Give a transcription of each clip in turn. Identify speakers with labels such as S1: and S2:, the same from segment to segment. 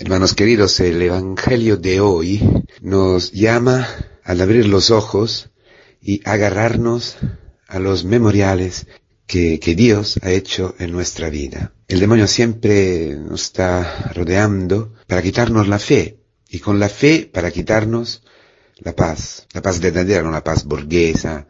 S1: Hermanos queridos, el Evangelio de hoy nos llama al abrir los ojos y agarrarnos a los memoriales que, Dios ha hecho en nuestra vida. El demonio siempre nos está rodeando para quitarnos la fe y con la fe para quitarnos la paz, la paz verdadera, no la paz burguesa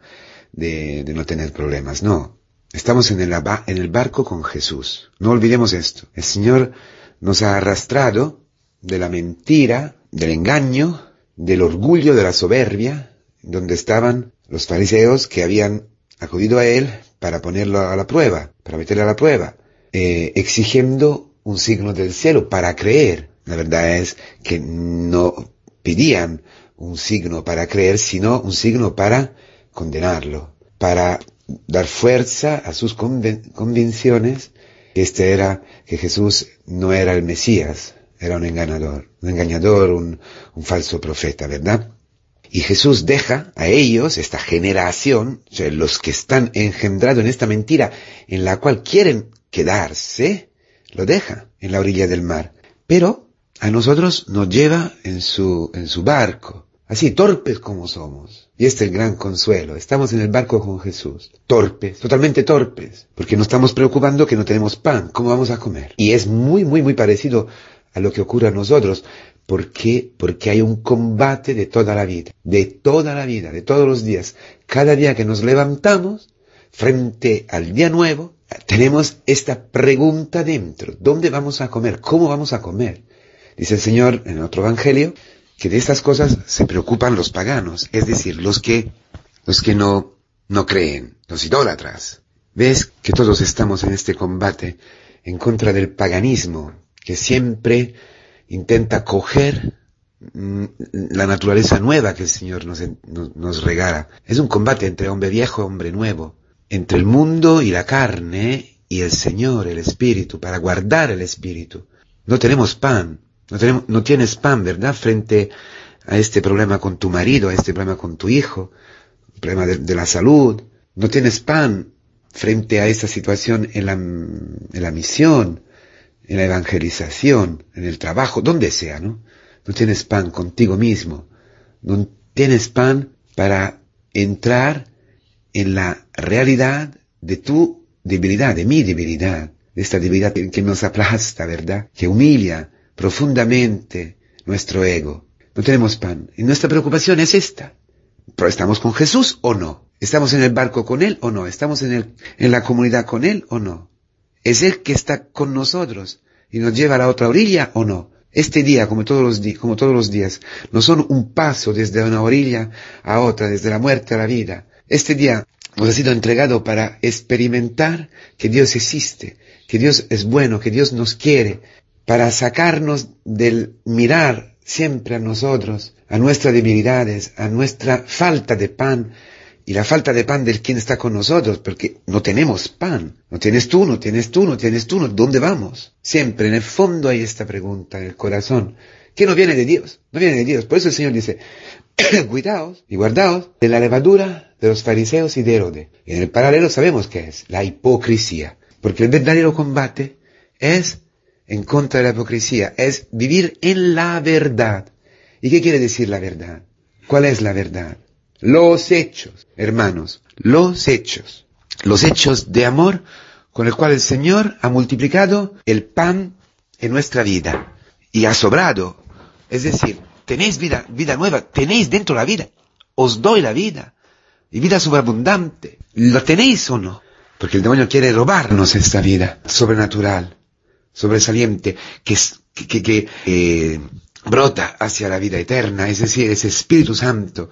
S1: de, de no tener problemas, no. Estamos en el, en el barco con Jesús. No olvidemos esto. El Señor nos ha arrastrado de la mentira, del engaño, del orgullo, de la soberbia, donde estaban los fariseos que habían acudido a él para ponerlo a la prueba, para meterle a la prueba, eh, exigiendo un signo del cielo para creer. La verdad es que no pedían un signo para creer, sino un signo para condenarlo, para dar fuerza a sus convicciones que este era, que Jesús no era el Mesías, era un engañador, un engañador, un, un falso profeta, ¿verdad? Y Jesús deja a ellos, esta generación, o sea, los que están engendrados en esta mentira en la cual quieren quedarse, lo deja en la orilla del mar. Pero a nosotros nos lleva en su, en su barco, así torpes como somos. Y este es el gran consuelo. Estamos en el barco con Jesús. Torpes, totalmente torpes, porque nos estamos preocupando que no tenemos pan. ¿Cómo vamos a comer? Y es muy, muy, muy parecido a lo que ocurre a nosotros. ¿Por qué? Porque hay un combate de toda la vida, de toda la vida, de todos los días. Cada día que nos levantamos, frente al día nuevo, tenemos esta pregunta dentro. ¿Dónde vamos a comer? ¿Cómo vamos a comer? Dice el Señor en otro evangelio que de estas cosas se preocupan los paganos, es decir, los que, los que no, no creen, los idólatras. ¿Ves que todos estamos en este combate en contra del paganismo, que siempre intenta coger mm, la naturaleza nueva que el Señor nos, nos, regala. Es un combate entre hombre viejo y hombre nuevo, entre el mundo y la carne y el Señor, el Espíritu, para guardar el Espíritu. No tenemos pan, no, tenemos, no tienes pan, ¿verdad? Frente a este problema con tu marido, a este problema con tu hijo, problema de, de la salud. No tienes pan frente a esta situación en la, en la misión, en la evangelización, en el trabajo, donde sea, ¿no? No tienes pan contigo mismo, no tienes pan para entrar en la realidad de tu debilidad, de mi debilidad, de esta debilidad que nos aplasta, ¿verdad? Que humilla profundamente nuestro ego. No tenemos pan. Y nuestra preocupación es esta. ¿Pero estamos con Jesús o no? ¿Estamos en el barco con Él o no? ¿Estamos en, el, en la comunidad con Él o no? ¿Es Él que está con nosotros y nos lleva a la otra orilla o no? Este día, como todos los, como todos los días, no son un paso desde una orilla a otra, desde la muerte a la vida. Este día nos ha sido entregado para experimentar que Dios existe, que Dios es bueno, que Dios nos quiere, para sacarnos del mirar siempre a nosotros, a nuestras debilidades, a nuestra falta de pan, y la falta de pan del quien está con nosotros, porque no tenemos pan. No tienes tú, no tienes tú, no tienes tú, ¿dónde vamos? Siempre en el fondo hay esta pregunta en el corazón, que no viene de Dios, no viene de Dios. Por eso el Señor dice, cuidaos y guardaos de la levadura de los fariseos y de Herodes. Y en el paralelo sabemos qué es, la hipocresía. Porque el verdadero combate es en contra de la hipocresía, es vivir en la verdad. ¿Y qué quiere decir la verdad? ¿Cuál es la verdad? Los hechos, hermanos, los hechos. Los hechos de amor con el cual el Señor ha multiplicado el pan en nuestra vida y ha sobrado. Es decir, tenéis vida, vida nueva, tenéis dentro la vida. Os doy la vida. Y vida sobreabundante. ¿Lo tenéis o no? Porque el demonio quiere robarnos esta vida sobrenatural, sobresaliente, que, que, que, eh, brota hacia la vida eterna, es decir, ese Espíritu Santo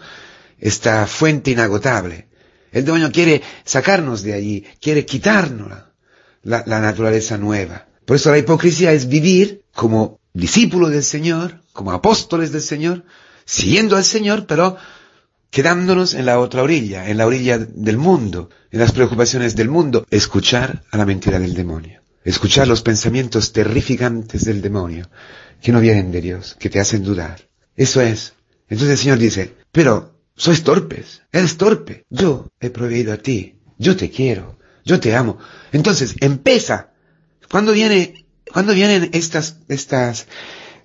S1: esta fuente inagotable. El demonio quiere sacarnos de allí, quiere quitarnos la, la, naturaleza nueva. Por eso la hipocresía es vivir como discípulos del Señor, como apóstoles del Señor, siguiendo al Señor, pero quedándonos en la otra orilla, en la orilla del mundo, en las preocupaciones del mundo, escuchar a la mentira del demonio, escuchar los pensamientos terrificantes del demonio, que no vienen de Dios, que te hacen dudar. Eso es. Entonces el Señor dice, pero sois torpes, eres torpe. Yo he proveído a ti, yo te quiero, yo te amo. Entonces, empieza. Cuando viene, cuando vienen estas, estas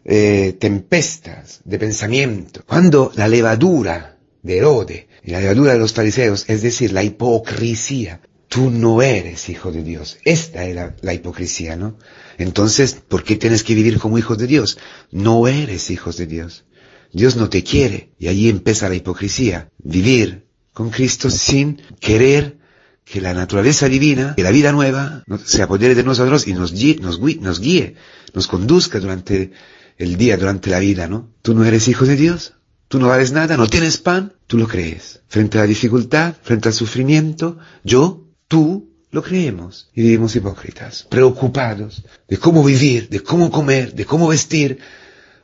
S1: eh, tempestas de pensamiento, cuando la levadura de Herode y la levadura de los fariseos, es decir, la hipocresía, tú no eres hijo de Dios. Esta es la, hipocresía, ¿no? Entonces, ¿por qué tienes que vivir como hijos de Dios? No eres hijos de Dios. Dios no te quiere. Y allí empieza la hipocresía. Vivir con Cristo sin querer que la naturaleza divina, que la vida nueva, se apodere de nosotros y nos guíe, nos, nos guíe, nos conduzca durante el día, durante la vida, ¿no? Tú no eres hijo de Dios, tú no vales nada, no tienes pan, tú lo crees. Frente a la dificultad, frente al sufrimiento, yo, tú, lo creemos y vivimos hipócritas, preocupados de cómo vivir, de cómo comer, de cómo vestir,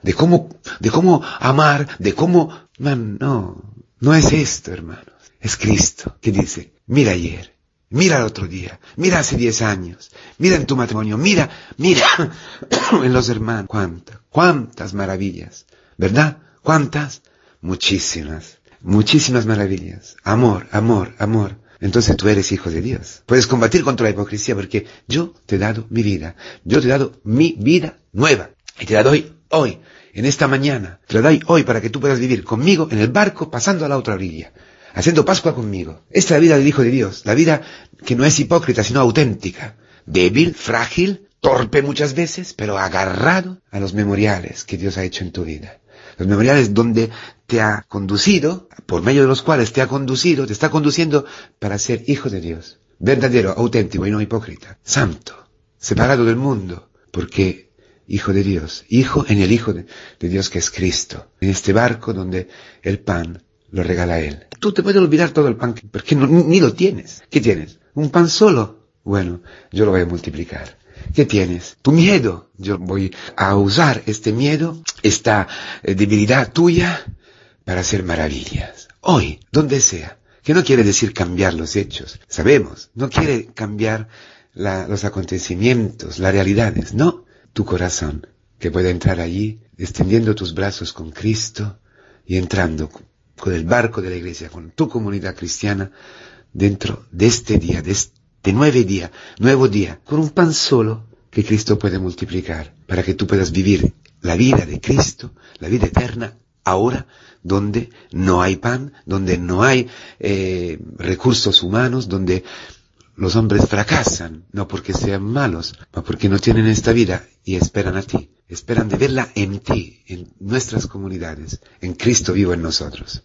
S1: de cómo, de cómo amar, de cómo... Man, no, no es esto, hermanos. Es Cristo que dice, mira ayer, mira el otro día, mira hace diez años, mira en tu matrimonio, mira, mira en los hermanos. Cuántas, cuántas maravillas, ¿verdad? ¿Cuántas? Muchísimas, muchísimas maravillas. Amor, amor, amor. Entonces tú eres hijo de Dios. Puedes combatir contra la hipocresía porque yo te he dado mi vida. Yo te he dado mi vida nueva. Y te la doy hoy, en esta mañana. Te la doy hoy para que tú puedas vivir conmigo en el barco pasando a la otra orilla. Haciendo Pascua conmigo. Esta es la vida del Hijo de Dios. La vida que no es hipócrita, sino auténtica. Débil, frágil, torpe muchas veces, pero agarrado a los memoriales que Dios ha hecho en tu vida. Los memoriales donde te ha conducido, por medio de los cuales te ha conducido, te está conduciendo para ser hijo de Dios. Verdadero, auténtico y no hipócrita. Santo, separado del mundo, porque hijo de Dios, hijo en el hijo de, Dios que es Cristo, en este barco donde el pan lo regala Él. Tú te puedes olvidar todo el pan, porque ni lo tienes. ¿Qué tienes? ¿Un pan solo? Bueno, yo lo voy a multiplicar. ¿Qué tienes? Tu miedo. Yo voy a usar este miedo, esta eh, debilidad tuya, para hacer maravillas. Hoy, donde sea. Que no quiere decir cambiar los hechos. Sabemos, no quiere cambiar los acontecimientos, las realidades. No, tu corazón, que puede entrar allí, extendiendo tus brazos con Cristo y entrando con el barco de la iglesia, con tu comunidad cristiana, dentro de este día, de este nueve días, nuevo día, con un pan solo que Cristo puede multiplicar, para que tú puedas vivir la vida de Cristo, la vida eterna, ahora, donde no hay pan, donde no hay eh, recursos humanos, donde los hombres fracasan, no porque sean malos, sino porque no tienen esta vida y esperan a ti, esperan de verla en ti, en nuestras comunidades, en Cristo vivo en nosotros.